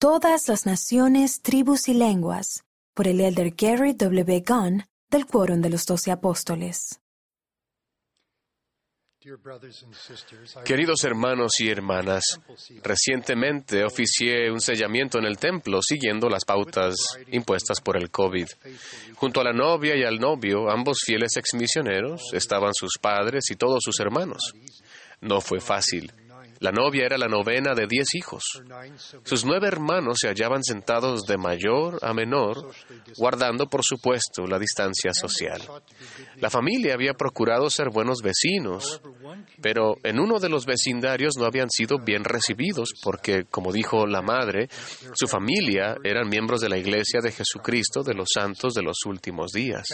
Todas las naciones, tribus y lenguas, por el elder Gary W. Gunn del Quórum de los Doce Apóstoles. Queridos hermanos y hermanas, recientemente oficié un sellamiento en el templo siguiendo las pautas impuestas por el COVID. Junto a la novia y al novio, ambos fieles exmisioneros, estaban sus padres y todos sus hermanos. No fue fácil. La novia era la novena de diez hijos. Sus nueve hermanos se hallaban sentados de mayor a menor, guardando, por supuesto, la distancia social. La familia había procurado ser buenos vecinos, pero en uno de los vecindarios no habían sido bien recibidos porque, como dijo la madre, su familia eran miembros de la Iglesia de Jesucristo de los Santos de los últimos días.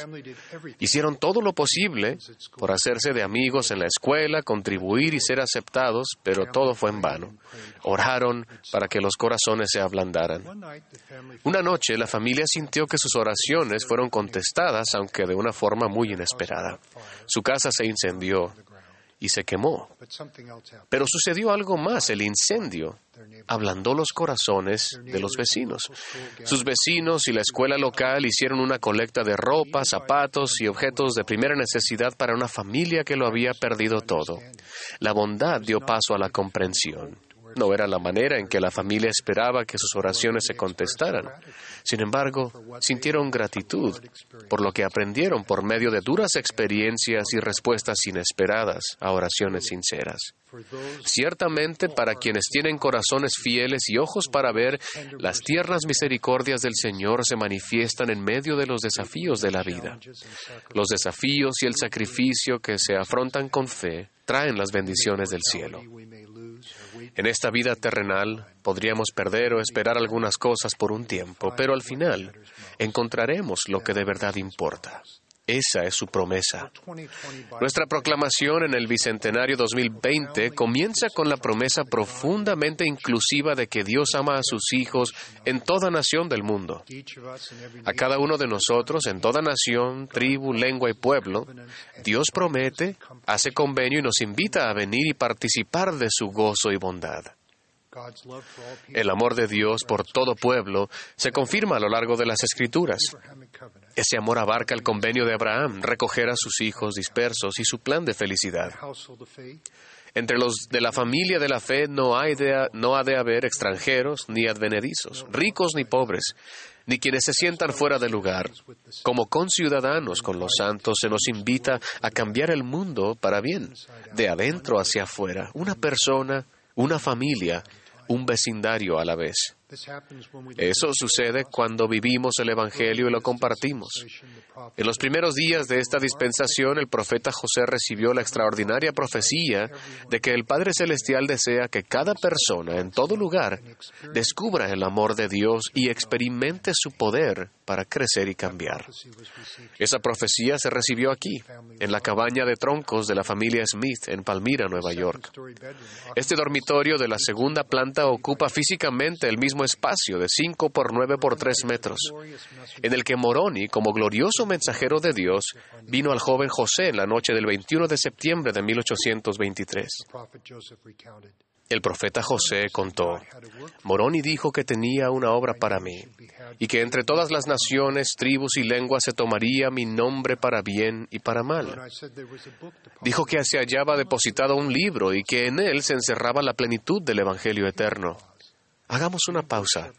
Hicieron todo lo posible por hacerse de amigos en la escuela, contribuir y ser aceptados, pero todo fue en vano. Oraron para que los corazones se ablandaran. Una noche la familia sintió que sus oraciones fueron contestadas, aunque de una forma muy inesperada. Su casa se incendió y se quemó. Pero sucedió algo más, el incendio ablandó los corazones de los vecinos. Sus vecinos y la escuela local hicieron una colecta de ropa, zapatos y objetos de primera necesidad para una familia que lo había perdido todo. La bondad dio paso a la comprensión. No era la manera en que la familia esperaba que sus oraciones se contestaran. Sin embargo, sintieron gratitud por lo que aprendieron por medio de duras experiencias y respuestas inesperadas a oraciones sinceras. Ciertamente, para quienes tienen corazones fieles y ojos para ver, las tiernas misericordias del Señor se manifiestan en medio de los desafíos de la vida. Los desafíos y el sacrificio que se afrontan con fe traen las bendiciones del cielo. En esta vida terrenal podríamos perder o esperar algunas cosas por un tiempo, pero al final encontraremos lo que de verdad importa. Esa es su promesa. Nuestra proclamación en el Bicentenario 2020 comienza con la promesa profundamente inclusiva de que Dios ama a sus hijos en toda nación del mundo. A cada uno de nosotros, en toda nación, tribu, lengua y pueblo, Dios promete, hace convenio y nos invita a venir y participar de su gozo y bondad. El amor de Dios por todo pueblo se confirma a lo largo de las Escrituras. Ese amor abarca el convenio de Abraham, recoger a sus hijos dispersos y su plan de felicidad. Entre los de la familia de la fe no, hay de, no ha de haber extranjeros ni advenedizos, ricos ni pobres, ni quienes se sientan fuera de lugar. Como conciudadanos con los santos se nos invita a cambiar el mundo para bien, de adentro hacia afuera, una persona, una familia, un vecindario a la vez. Eso sucede cuando vivimos el Evangelio y lo compartimos. En los primeros días de esta dispensación, el profeta José recibió la extraordinaria profecía de que el Padre Celestial desea que cada persona en todo lugar descubra el amor de Dios y experimente su poder para crecer y cambiar. Esa profecía se recibió aquí, en la cabaña de troncos de la familia Smith en Palmira, Nueva York. Este dormitorio de la segunda planta ocupa físicamente el mismo espacio de 5 por 9 por 3 metros, en el que Moroni, como glorioso mensajero de Dios, vino al joven José en la noche del 21 de septiembre de 1823. El profeta José contó, Moroni dijo que tenía una obra para mí, y que entre todas las naciones, tribus y lenguas se tomaría mi nombre para bien y para mal. Dijo que se hallaba depositado un libro y que en él se encerraba la plenitud del Evangelio eterno. Hagamos una pausa.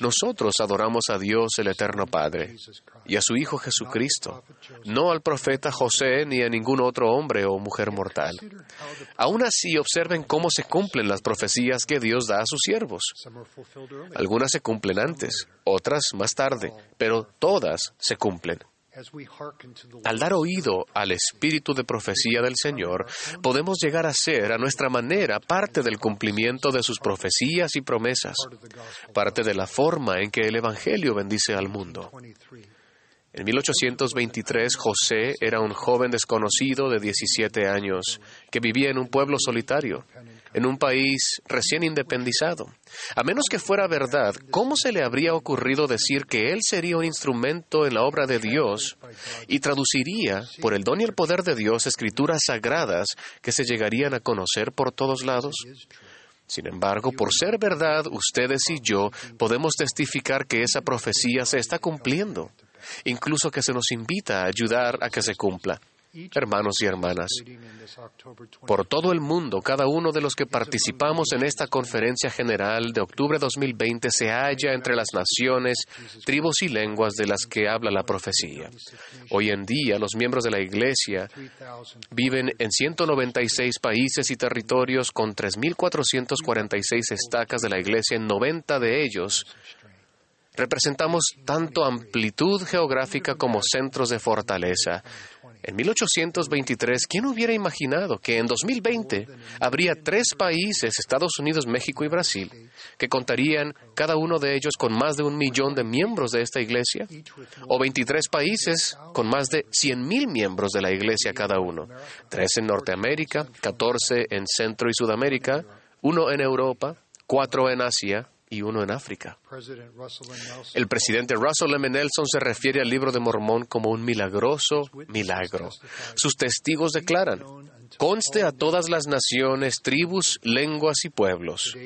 Nosotros adoramos a Dios el Eterno Padre y a su Hijo Jesucristo, no al profeta José ni a ningún otro hombre o mujer mortal. Aún así, observen cómo se cumplen las profecías que Dios da a sus siervos. Algunas se cumplen antes, otras más tarde, pero todas se cumplen. Al dar oído al espíritu de profecía del Señor, podemos llegar a ser, a nuestra manera, parte del cumplimiento de sus profecías y promesas, parte de la forma en que el Evangelio bendice al mundo. En 1823, José era un joven desconocido de 17 años que vivía en un pueblo solitario en un país recién independizado. A menos que fuera verdad, ¿cómo se le habría ocurrido decir que él sería un instrumento en la obra de Dios y traduciría, por el don y el poder de Dios, escrituras sagradas que se llegarían a conocer por todos lados? Sin embargo, por ser verdad, ustedes y yo podemos testificar que esa profecía se está cumpliendo, incluso que se nos invita a ayudar a que se cumpla. Hermanos y hermanas, por todo el mundo, cada uno de los que participamos en esta conferencia general de octubre 2020 se halla entre las naciones, tribus y lenguas de las que habla la profecía. Hoy en día, los miembros de la Iglesia viven en 196 países y territorios con 3.446 estacas de la Iglesia en 90 de ellos Representamos tanto amplitud geográfica como centros de fortaleza. En 1823, ¿quién hubiera imaginado que en 2020 habría tres países, Estados Unidos, México y Brasil, que contarían cada uno de ellos con más de un millón de miembros de esta iglesia? O 23 países con más de 100.000 miembros de la iglesia cada uno. Tres en Norteamérica, 14 en Centro y Sudamérica, uno en Europa, cuatro en Asia, y uno en África. El presidente Russell M. Nelson se refiere al libro de Mormón como un milagroso milagro. Sus testigos declaran, conste a todas las naciones, tribus, lenguas y pueblos.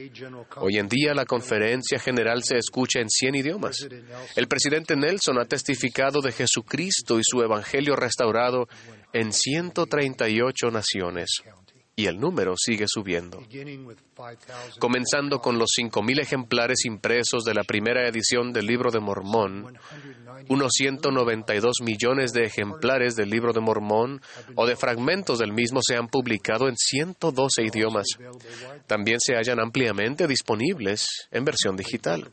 Hoy en día la conferencia general se escucha en 100 idiomas. El presidente Nelson ha testificado de Jesucristo y su evangelio restaurado en 138 naciones y el número sigue subiendo. Comenzando con los 5.000 ejemplares impresos de la primera edición del Libro de Mormón, unos 192 millones de ejemplares del Libro de Mormón o de fragmentos del mismo se han publicado en 112 idiomas. También se hallan ampliamente disponibles en versión digital.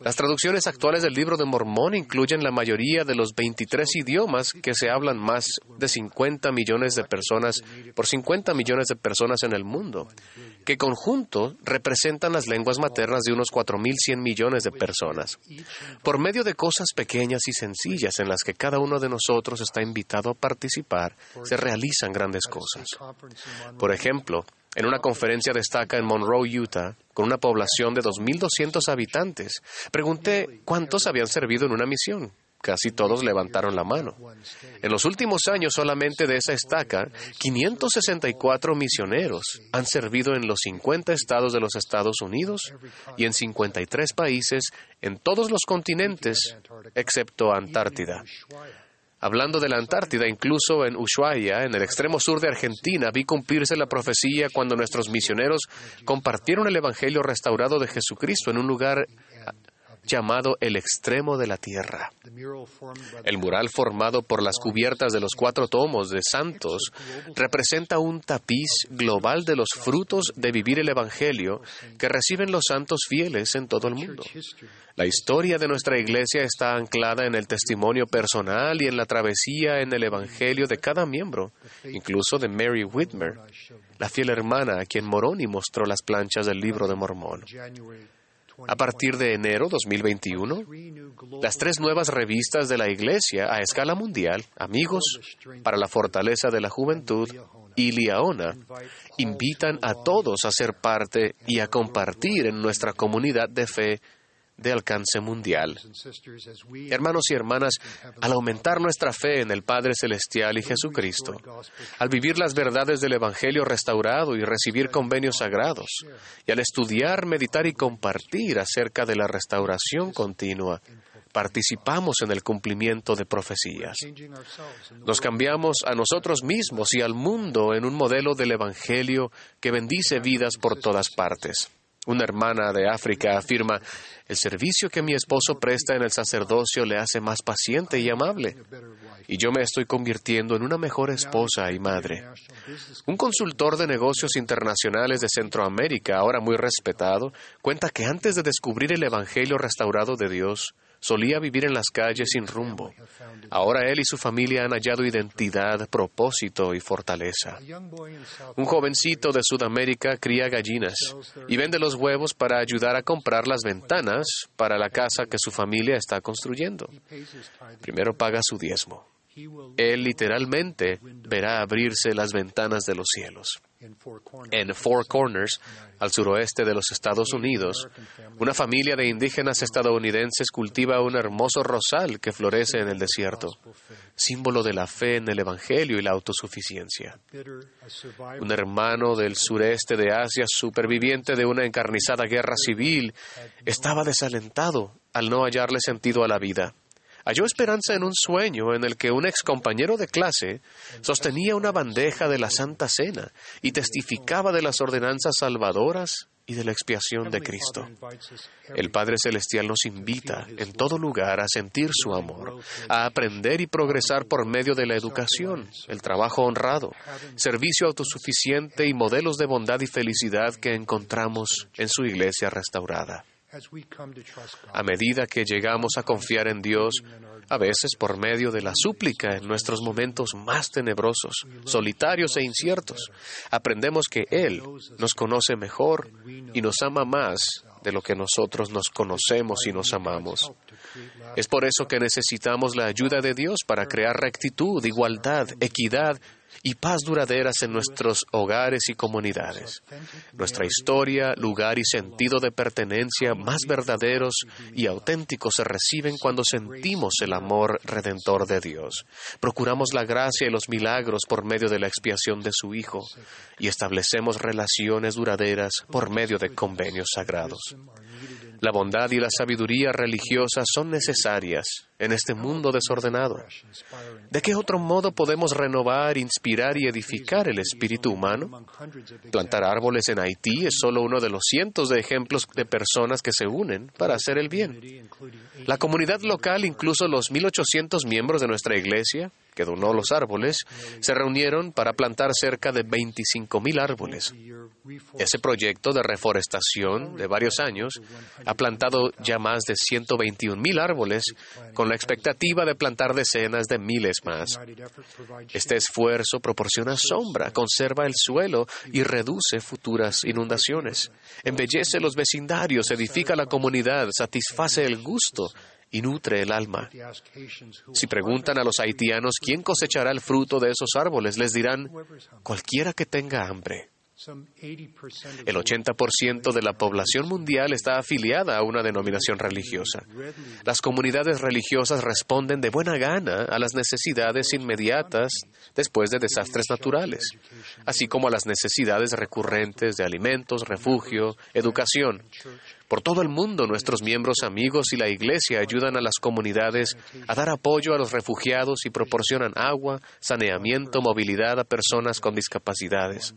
Las traducciones actuales del Libro de Mormón incluyen la mayoría de los 23 idiomas que se hablan más de 50 millones de personas por 50 millones de personas en el mundo, que conjunto representan las lenguas maternas de unos 4.100 millones de personas. Por medio de cosas pequeñas y sencillas en las que cada uno de nosotros está invitado a participar, se realizan grandes cosas. Por ejemplo, en una conferencia destaca en Monroe, Utah, con una población de 2.200 habitantes, pregunté cuántos habían servido en una misión. Casi todos levantaron la mano. En los últimos años solamente de esa estaca, 564 misioneros han servido en los 50 estados de los Estados Unidos y en 53 países en todos los continentes excepto Antártida. Hablando de la Antártida, incluso en Ushuaia, en el extremo sur de Argentina, vi cumplirse la profecía cuando nuestros misioneros compartieron el Evangelio restaurado de Jesucristo en un lugar llamado el extremo de la tierra. El mural formado por las cubiertas de los cuatro tomos de santos representa un tapiz global de los frutos de vivir el Evangelio que reciben los santos fieles en todo el mundo. La historia de nuestra iglesia está anclada en el testimonio personal y en la travesía en el Evangelio de cada miembro, incluso de Mary Whitmer, la fiel hermana a quien Moroni mostró las planchas del libro de Mormón. A partir de enero 2021, las tres nuevas revistas de la Iglesia a escala mundial, Amigos para la Fortaleza de la Juventud y Liaona, invitan a todos a ser parte y a compartir en nuestra comunidad de fe de alcance mundial. Hermanos y hermanas, al aumentar nuestra fe en el Padre Celestial y Jesucristo, al vivir las verdades del Evangelio restaurado y recibir convenios sagrados, y al estudiar, meditar y compartir acerca de la restauración continua, participamos en el cumplimiento de profecías. Nos cambiamos a nosotros mismos y al mundo en un modelo del Evangelio que bendice vidas por todas partes. Una hermana de África afirma, el servicio que mi esposo presta en el sacerdocio le hace más paciente y amable, y yo me estoy convirtiendo en una mejor esposa y madre. Un consultor de negocios internacionales de Centroamérica, ahora muy respetado, cuenta que antes de descubrir el Evangelio restaurado de Dios, Solía vivir en las calles sin rumbo. Ahora él y su familia han hallado identidad, propósito y fortaleza. Un jovencito de Sudamérica cría gallinas y vende los huevos para ayudar a comprar las ventanas para la casa que su familia está construyendo. Primero paga su diezmo. Él literalmente verá abrirse las ventanas de los cielos. En Four Corners, al suroeste de los Estados Unidos, una familia de indígenas estadounidenses cultiva un hermoso rosal que florece en el desierto, símbolo de la fe en el Evangelio y la autosuficiencia. Un hermano del sureste de Asia, superviviente de una encarnizada guerra civil, estaba desalentado al no hallarle sentido a la vida halló esperanza en un sueño en el que un ex compañero de clase sostenía una bandeja de la Santa Cena y testificaba de las ordenanzas salvadoras y de la expiación de Cristo. El Padre Celestial nos invita en todo lugar a sentir su amor, a aprender y progresar por medio de la educación, el trabajo honrado, servicio autosuficiente y modelos de bondad y felicidad que encontramos en su iglesia restaurada. A medida que llegamos a confiar en Dios, a veces por medio de la súplica en nuestros momentos más tenebrosos, solitarios e inciertos, aprendemos que Él nos conoce mejor y nos ama más de lo que nosotros nos conocemos y nos amamos. Es por eso que necesitamos la ayuda de Dios para crear rectitud, igualdad, equidad y paz duraderas en nuestros hogares y comunidades. Nuestra historia, lugar y sentido de pertenencia más verdaderos y auténticos se reciben cuando sentimos el amor redentor de Dios. Procuramos la gracia y los milagros por medio de la expiación de su Hijo y establecemos relaciones duraderas por medio de convenios sagrados. La bondad y la sabiduría religiosa son necesarias en este mundo desordenado. ¿De qué otro modo podemos renovar, inspirar y edificar el espíritu humano? Plantar árboles en Haití es solo uno de los cientos de ejemplos de personas que se unen para hacer el bien. La comunidad local, incluso los 1.800 miembros de nuestra iglesia, que donó los árboles, se reunieron para plantar cerca de 25.000 árboles. Ese proyecto de reforestación de varios años ha plantado ya más de 121.000 árboles con la expectativa de plantar decenas de miles más. Este esfuerzo proporciona sombra, conserva el suelo y reduce futuras inundaciones. Embellece los vecindarios, edifica la comunidad, satisface el gusto y nutre el alma. Si preguntan a los haitianos quién cosechará el fruto de esos árboles, les dirán, cualquiera que tenga hambre. El 80% de la población mundial está afiliada a una denominación religiosa. Las comunidades religiosas responden de buena gana a las necesidades inmediatas después de desastres naturales, así como a las necesidades recurrentes de alimentos, refugio, educación. Por todo el mundo, nuestros miembros amigos y la Iglesia ayudan a las comunidades a dar apoyo a los refugiados y proporcionan agua, saneamiento, movilidad a personas con discapacidades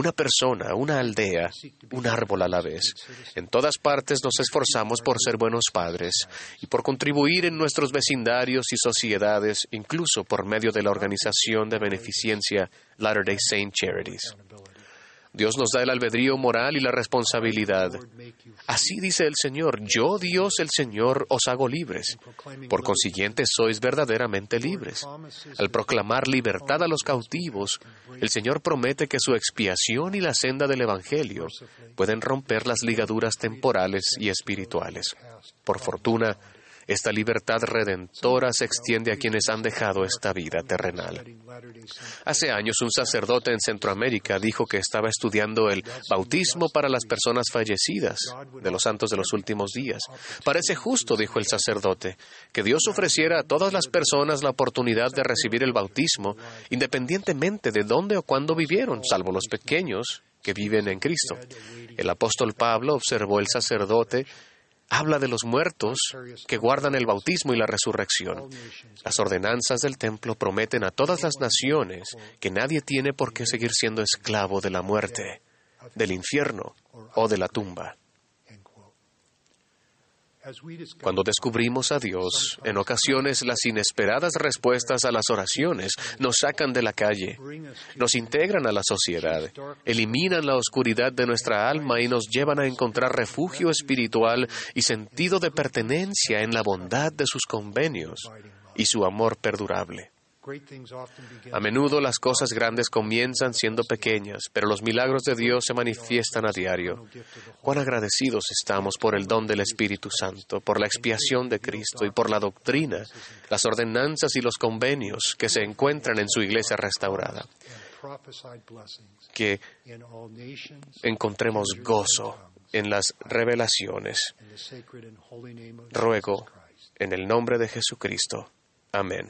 una persona, una aldea, un árbol a la vez. En todas partes nos esforzamos por ser buenos padres y por contribuir en nuestros vecindarios y sociedades, incluso por medio de la organización de beneficencia Latter-day Saint Charities. Dios nos da el albedrío moral y la responsabilidad. Así dice el Señor, yo Dios el Señor os hago libres. Por consiguiente sois verdaderamente libres. Al proclamar libertad a los cautivos, el Señor promete que su expiación y la senda del Evangelio pueden romper las ligaduras temporales y espirituales. Por fortuna, esta libertad redentora se extiende a quienes han dejado esta vida terrenal. Hace años un sacerdote en Centroamérica dijo que estaba estudiando el bautismo para las personas fallecidas de los santos de los últimos días. Parece justo, dijo el sacerdote, que Dios ofreciera a todas las personas la oportunidad de recibir el bautismo, independientemente de dónde o cuándo vivieron, salvo los pequeños que viven en Cristo. El apóstol Pablo observó el sacerdote habla de los muertos que guardan el bautismo y la resurrección. Las ordenanzas del templo prometen a todas las naciones que nadie tiene por qué seguir siendo esclavo de la muerte, del infierno o de la tumba. Cuando descubrimos a Dios, en ocasiones las inesperadas respuestas a las oraciones nos sacan de la calle, nos integran a la sociedad, eliminan la oscuridad de nuestra alma y nos llevan a encontrar refugio espiritual y sentido de pertenencia en la bondad de sus convenios y su amor perdurable. A menudo las cosas grandes comienzan siendo pequeñas, pero los milagros de Dios se manifiestan a diario. Cuán agradecidos estamos por el don del Espíritu Santo, por la expiación de Cristo y por la doctrina, las ordenanzas y los convenios que se encuentran en su iglesia restaurada. que encontremos gozo en las revelaciones. Ruego en el nombre de Jesucristo. Amén.